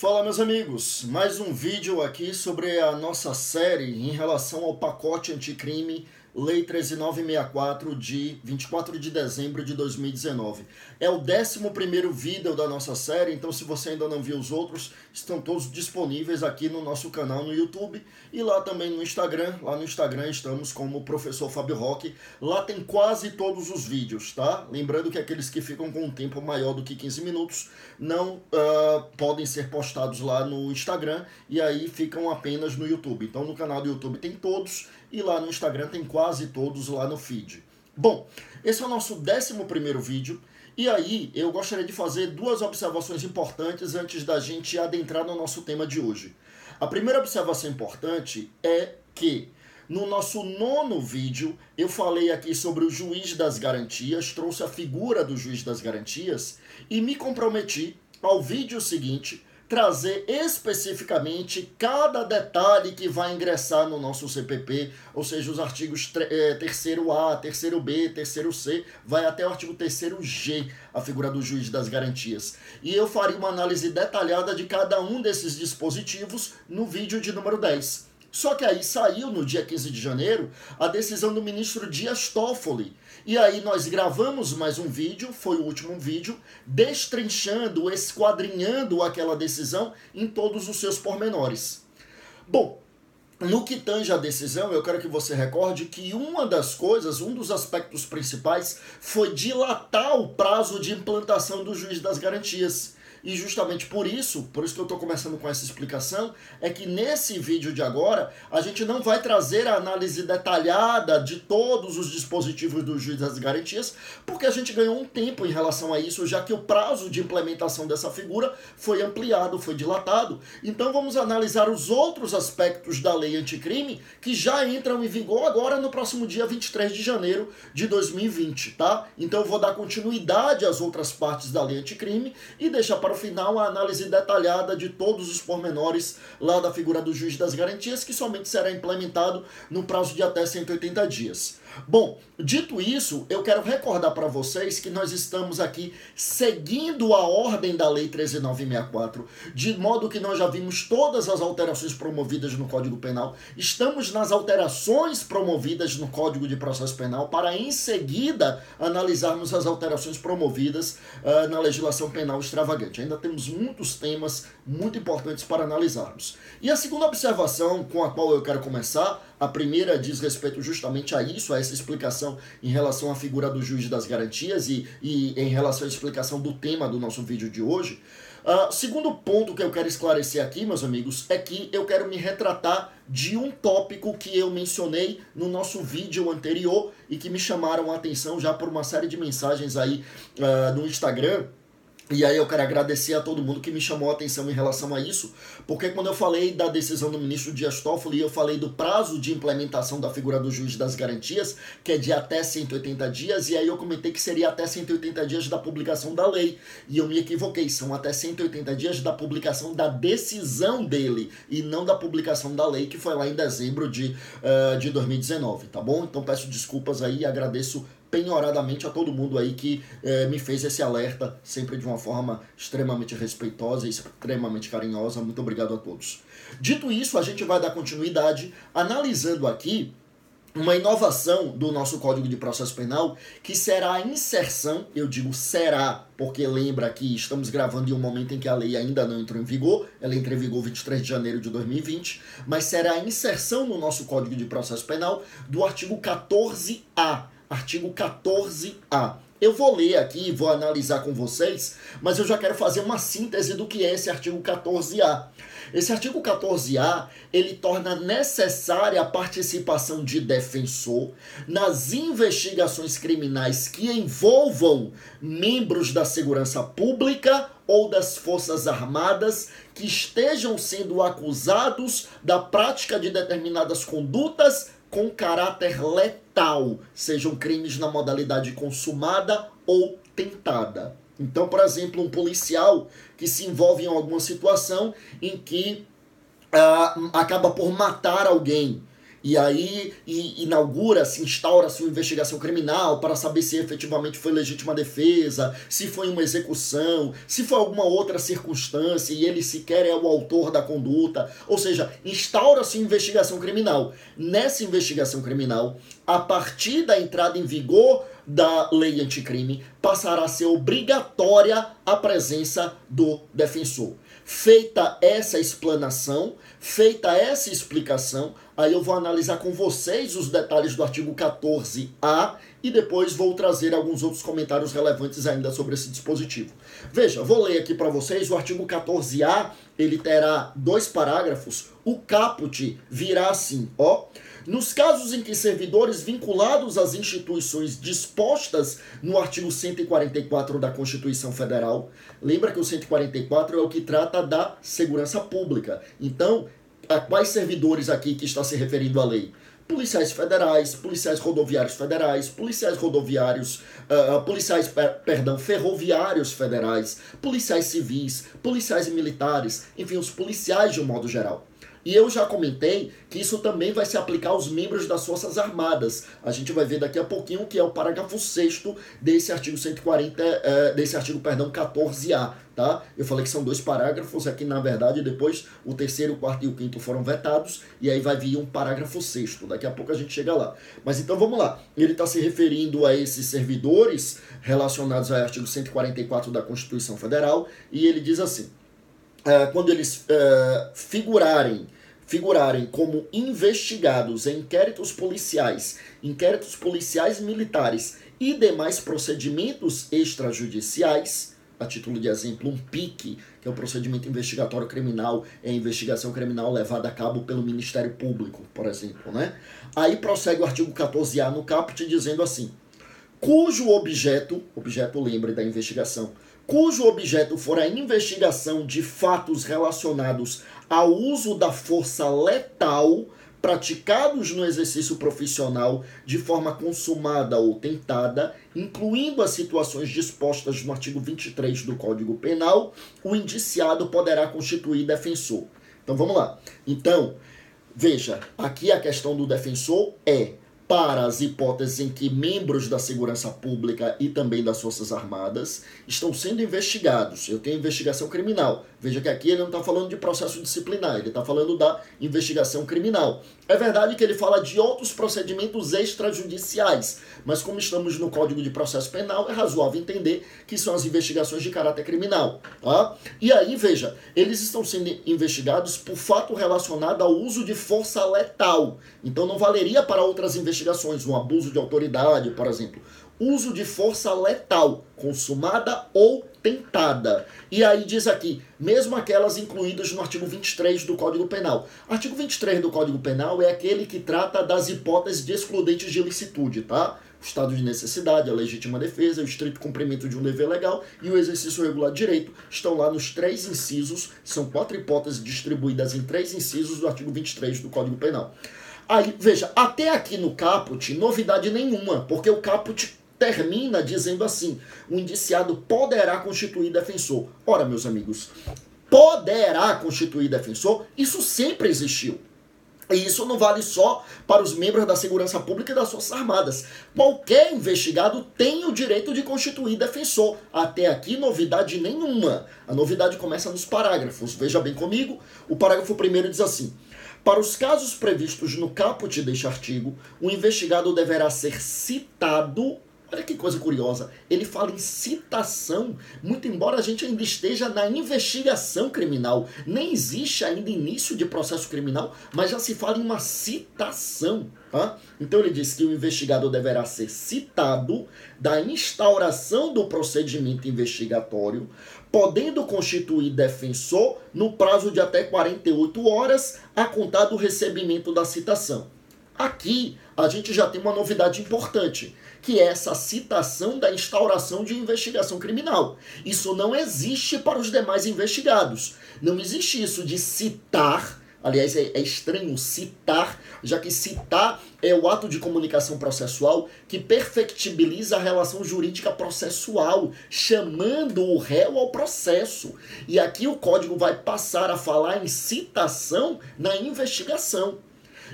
Fala meus amigos, mais um vídeo aqui sobre a nossa série em relação ao pacote anticrime Lei 13964 de 24 de dezembro de 2019. É o 11 vídeo da nossa série, então se você ainda não viu os outros, estão todos disponíveis aqui no nosso canal no YouTube e lá também no Instagram. Lá no Instagram estamos como Professor Fábio Roque. Lá tem quase todos os vídeos, tá? Lembrando que aqueles que ficam com um tempo maior do que 15 minutos não uh, podem ser postados lá no Instagram e aí ficam apenas no YouTube. Então no canal do YouTube tem todos e lá no Instagram tem quase todos lá no feed. Bom, esse é o nosso 11 vídeo. E aí, eu gostaria de fazer duas observações importantes antes da gente adentrar no nosso tema de hoje. A primeira observação importante é que no nosso nono vídeo eu falei aqui sobre o juiz das garantias, trouxe a figura do juiz das garantias e me comprometi ao vídeo seguinte trazer especificamente cada detalhe que vai ingressar no nosso CPP, ou seja, os artigos é, terceiro A, terceiro B, terceiro C, vai até o artigo terceiro G, a figura do juiz das garantias. E eu faria uma análise detalhada de cada um desses dispositivos no vídeo de número 10. Só que aí saiu no dia 15 de janeiro a decisão do ministro Dias Toffoli. E aí nós gravamos mais um vídeo, foi o último vídeo, destrinchando, esquadrinhando aquela decisão em todos os seus pormenores. Bom, no que tange a decisão, eu quero que você recorde que uma das coisas, um dos aspectos principais, foi dilatar o prazo de implantação do juiz das garantias. E justamente por isso, por isso que eu estou começando com essa explicação, é que nesse vídeo de agora a gente não vai trazer a análise detalhada de todos os dispositivos do juiz das garantias, porque a gente ganhou um tempo em relação a isso, já que o prazo de implementação dessa figura foi ampliado, foi dilatado. Então vamos analisar os outros aspectos da lei anticrime que já entram em vigor agora no próximo dia 23 de janeiro de 2020, tá? Então eu vou dar continuidade às outras partes da lei anticrime e deixar para para o final a análise detalhada de todos os pormenores lá da figura do juiz das garantias, que somente será implementado no prazo de até 180 dias. Bom, dito isso, eu quero recordar para vocês que nós estamos aqui seguindo a ordem da Lei 13964, de modo que nós já vimos todas as alterações promovidas no Código Penal, estamos nas alterações promovidas no Código de Processo Penal, para em seguida analisarmos as alterações promovidas uh, na legislação penal extravagante. Ainda temos muitos temas muito importantes para analisarmos. E a segunda observação com a qual eu quero começar a primeira diz respeito justamente a isso, a essa explicação em relação à figura do juiz das garantias e, e em relação à explicação do tema do nosso vídeo de hoje. Uh, segundo ponto que eu quero esclarecer aqui, meus amigos, é que eu quero me retratar de um tópico que eu mencionei no nosso vídeo anterior e que me chamaram a atenção já por uma série de mensagens aí uh, no Instagram e aí eu quero agradecer a todo mundo que me chamou a atenção em relação a isso, porque quando eu falei da decisão do ministro Dias Toffoli, eu falei do prazo de implementação da figura do juiz das garantias, que é de até 180 dias, e aí eu comentei que seria até 180 dias da publicação da lei. E eu me equivoquei, são até 180 dias da publicação da decisão dele, e não da publicação da lei, que foi lá em dezembro de, uh, de 2019, tá bom? Então peço desculpas aí e agradeço penhoradamente a todo mundo aí que é, me fez esse alerta, sempre de uma forma extremamente respeitosa e extremamente carinhosa. Muito obrigado a todos. Dito isso, a gente vai dar continuidade analisando aqui uma inovação do nosso Código de Processo Penal, que será a inserção, eu digo será, porque lembra que estamos gravando em um momento em que a lei ainda não entrou em vigor, ela entra em vigor 23 de janeiro de 2020, mas será a inserção no nosso Código de Processo Penal do artigo 14A, artigo 14A. Eu vou ler aqui vou analisar com vocês, mas eu já quero fazer uma síntese do que é esse artigo 14A. Esse artigo 14A, ele torna necessária a participação de defensor nas investigações criminais que envolvam membros da segurança pública ou das Forças Armadas que estejam sendo acusados da prática de determinadas condutas com caráter letal, sejam crimes na modalidade consumada ou tentada. Então, por exemplo, um policial que se envolve em alguma situação em que uh, acaba por matar alguém E aí inaugura-se, instaura-se uma investigação criminal para saber se efetivamente foi legítima defesa, se foi uma execução, se foi alguma outra circunstância e ele sequer é o autor da conduta. Ou seja, instaura-se uma investigação criminal. Nessa investigação criminal, a partir da entrada em vigor da lei anticrime, passará a ser obrigatória a presença do defensor. Feita essa explanação, feita essa explicação, aí eu vou analisar com vocês os detalhes do artigo 14A e depois vou trazer alguns outros comentários relevantes ainda sobre esse dispositivo. Veja, vou ler aqui para vocês o artigo 14A, ele terá dois parágrafos. O caput virá assim, ó: nos casos em que servidores vinculados às instituições dispostas no artigo 144 da Constituição Federal, lembra que o 144 é o que trata da segurança pública. Então, a quais servidores aqui que está se referindo a lei? Policiais federais, policiais rodoviários federais, policiais rodoviários, uh, policiais, per, perdão, ferroviários federais, policiais civis, policiais militares, enfim, os policiais de um modo geral. E eu já comentei que isso também vai se aplicar aos membros das Forças Armadas. A gente vai ver daqui a pouquinho que é o parágrafo 6 desse artigo 140, é, desse artigo, perdão, 14A, tá? Eu falei que são dois parágrafos, aqui na verdade depois o terceiro, o quarto e o quinto foram vetados, e aí vai vir um parágrafo 6 Daqui a pouco a gente chega lá. Mas então vamos lá. Ele está se referindo a esses servidores relacionados ao artigo 144 da Constituição Federal, e ele diz assim é, quando eles é, figurarem, figurarem como investigados em inquéritos policiais, inquéritos policiais militares e demais procedimentos extrajudiciais, a título de exemplo, um PIC, que é o procedimento investigatório criminal, é investigação criminal levada a cabo pelo Ministério Público, por exemplo, né? Aí prossegue o artigo 14A no caput dizendo assim: cujo objeto, objeto lembre da investigação, cujo objeto for a investigação de fatos relacionados ao uso da força letal praticados no exercício profissional de forma consumada ou tentada, incluindo as situações dispostas no artigo 23 do Código Penal, o indiciado poderá constituir defensor. Então vamos lá. Então, veja, aqui a questão do defensor é para as hipóteses em que membros da segurança pública e também das Forças Armadas estão sendo investigados. Eu tenho investigação criminal. Veja que aqui ele não está falando de processo disciplinar, ele está falando da investigação criminal. É verdade que ele fala de outros procedimentos extrajudiciais, mas como estamos no Código de Processo Penal, é razoável entender que são as investigações de caráter criminal. Tá? E aí, veja, eles estão sendo investigados por fato relacionado ao uso de força letal. Então não valeria para outras investigações, um abuso de autoridade, por exemplo. Uso de força letal, consumada ou tentada. E aí diz aqui, mesmo aquelas incluídas no artigo 23 do Código Penal. Artigo 23 do Código Penal é aquele que trata das hipóteses de excludentes de ilicitude, tá? O estado de necessidade, a legítima defesa, o estrito cumprimento de um dever legal e o exercício regular de direito estão lá nos três incisos, são quatro hipóteses distribuídas em três incisos do artigo 23 do Código Penal. Aí, veja, até aqui no caput, novidade nenhuma, porque o caput termina dizendo assim: o indiciado poderá constituir defensor. Ora, meus amigos, poderá constituir defensor, isso sempre existiu. E isso não vale só para os membros da segurança pública e das Forças Armadas. Qualquer investigado tem o direito de constituir defensor. Até aqui, novidade nenhuma. A novidade começa nos parágrafos. Veja bem comigo. O parágrafo primeiro diz assim: Para os casos previstos no caput deste artigo, o investigado deverá ser citado Olha que coisa curiosa. Ele fala em citação, muito embora a gente ainda esteja na investigação criminal. Nem existe ainda início de processo criminal, mas já se fala em uma citação. Tá? Então ele diz que o investigado deverá ser citado da instauração do procedimento investigatório, podendo constituir defensor no prazo de até 48 horas a contar do recebimento da citação. Aqui a gente já tem uma novidade importante que é essa citação da instauração de investigação criminal. Isso não existe para os demais investigados. Não existe isso de citar. Aliás, é, é estranho citar, já que citar é o ato de comunicação processual que perfectibiliza a relação jurídica processual, chamando o réu ao processo. E aqui o código vai passar a falar em citação na investigação.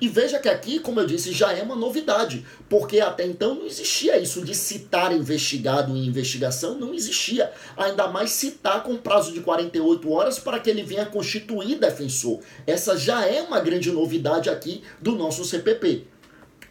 E veja que aqui, como eu disse, já é uma novidade, porque até então não existia isso de citar investigado em investigação, não existia. Ainda mais citar com prazo de 48 horas para que ele venha constituir defensor. Essa já é uma grande novidade aqui do nosso CPP.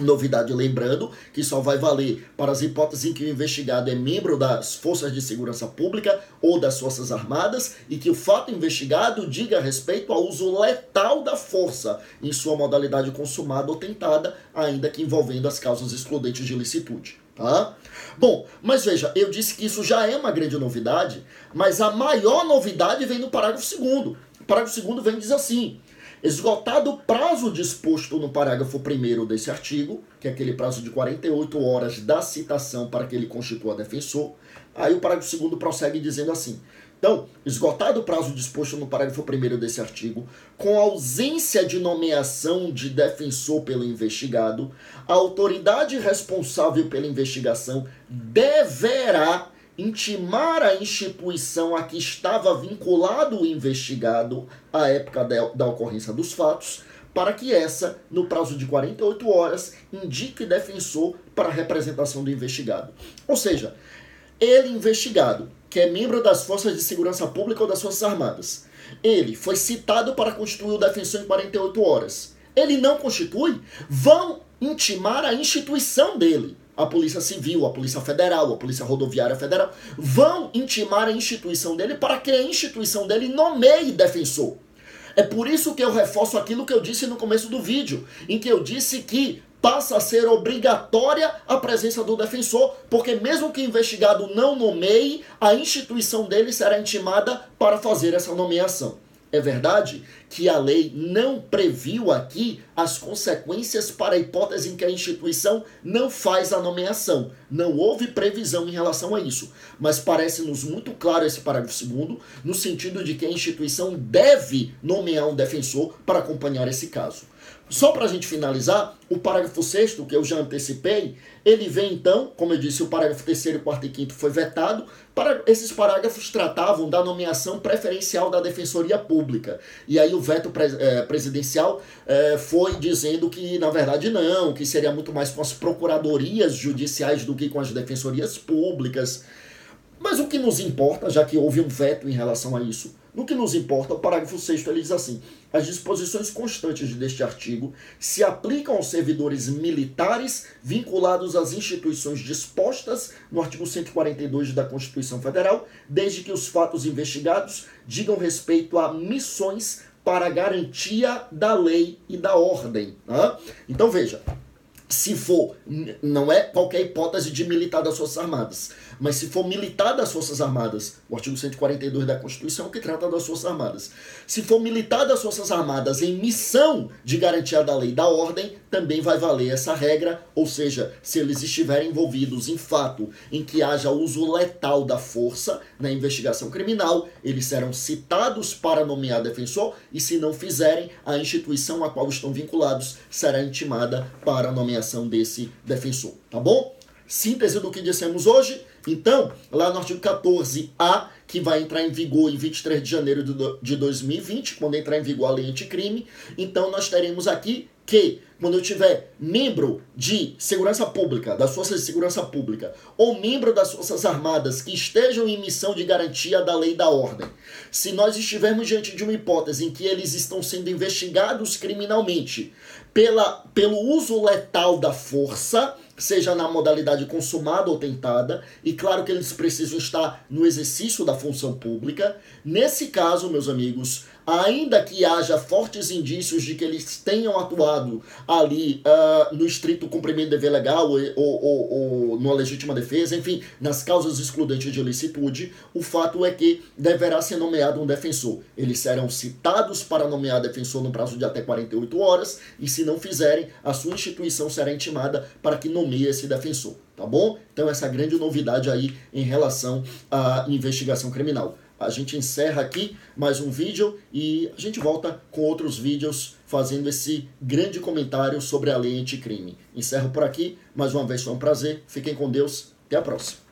Novidade lembrando que só vai valer para as hipóteses em que o investigado é membro das Forças de Segurança Pública ou das Forças Armadas e que o fato investigado diga respeito ao uso letal da força em sua modalidade consumada ou tentada, ainda que envolvendo as causas excludentes de licitude. Tá? Bom, mas veja, eu disse que isso já é uma grande novidade, mas a maior novidade vem no parágrafo 2. O parágrafo 2 vem diz assim: Esgotado o prazo disposto no parágrafo 1 desse artigo, que é aquele prazo de 48 horas da citação para que ele constitua defensor, aí o parágrafo 2 prossegue dizendo assim: então, esgotado o prazo disposto no parágrafo 1 desse artigo, com ausência de nomeação de defensor pelo investigado, a autoridade responsável pela investigação deverá intimar a instituição a que estava vinculado o investigado à época da, ocorrência dos fatos, para que essa, no prazo de 48 horas, indique defensor para a representação do investigado. Ou seja, ele investigado, que é membro das Forças de Segurança Pública ou das Forças Armadas, ele foi citado para constituir o defensor em 48 horas. Ele não constitui, vão intimar a instituição dele a Polícia Civil, a Polícia Federal, a Polícia Rodoviária Federal, vão intimar a instituição dele para que a instituição dele nomeie defensor. É por isso que eu reforço aquilo que eu disse no começo do vídeo, em que eu disse que passa a ser obrigatória a presença do defensor, porque mesmo que o investigado não nomeie, a instituição dele será intimada para fazer essa nomeação. É verdade que a lei não previu aqui as consequências para a hipótese em que a instituição não faz a nomeação. Não houve previsão em relação a isso. Mas parece-nos muito claro esse parágrafo segundo, no sentido de que a instituição deve nomear um defensor para acompanhar esse caso. Só para a gente finalizar, o parágrafo 6 que eu já antecipei, ele vem então, como eu disse, o parágrafo 3 quarto e quinto foi vetado. Para, esses parágrafos tratavam da nomeação preferencial da Defensoria Pública. E aí o veto é, presidencial é, foi dizendo que, na verdade, não, que seria muito mais com as procuradorias judiciais do que com as defensorias públicas. Mas o que nos importa, já que houve um veto em relação a isso, no que nos importa, o parágrafo 6 ele diz assim: as disposições constantes deste artigo se aplicam aos servidores militares vinculados às instituições dispostas no artigo 142 da Constituição Federal, desde que os fatos investigados digam respeito a missões para garantia da lei e da ordem. Né? Então veja, se for, não é qualquer hipótese de militar das Forças Armadas, mas se for militar das Forças Armadas, o artigo 142 da Constituição que trata das Forças Armadas, se for militar das Forças Armadas em missão de garantia da lei e da ordem, também vai valer essa regra, ou seja, se eles estiverem envolvidos em fato em que haja uso letal da força na investigação criminal, eles serão citados para nomear defensor e se não fizerem, a instituição a qual estão vinculados será intimada para a nomeação desse defensor, tá bom? Síntese do que dissemos hoje. Então, lá no artigo 14A, que vai entrar em vigor em 23 de janeiro de 2020, quando entrar em vigor a lei anticrime, então nós teremos aqui que, quando eu tiver membro de segurança pública, das forças de segurança pública, ou membro das forças armadas que estejam em missão de garantia da lei e da ordem, se nós estivermos diante de uma hipótese em que eles estão sendo investigados criminalmente pela, pelo uso letal da força, seja na modalidade consumada ou tentada, e claro que eles precisam estar no exercício da função pública. Nesse caso, meus amigos, ainda que haja fortes indícios de que eles tenham atuado ali uh, no estrito cumprimento do dever legal ou, ou, ou, ou numa legítima defesa, enfim, nas causas excludentes de ilicitude, o fato é que deverá ser nomeado um defensor. Eles serão citados para nomear defensor no prazo de até 48 horas, e se não fizerem, a sua instituição será intimada para que nomeie esse defensor, tá bom? Então essa grande novidade aí em relação à investigação criminal. A gente encerra aqui mais um vídeo e a gente volta com outros vídeos fazendo esse grande comentário sobre a lei anticrime. Encerro por aqui, mais uma vez foi um prazer, fiquem com Deus, até a próxima.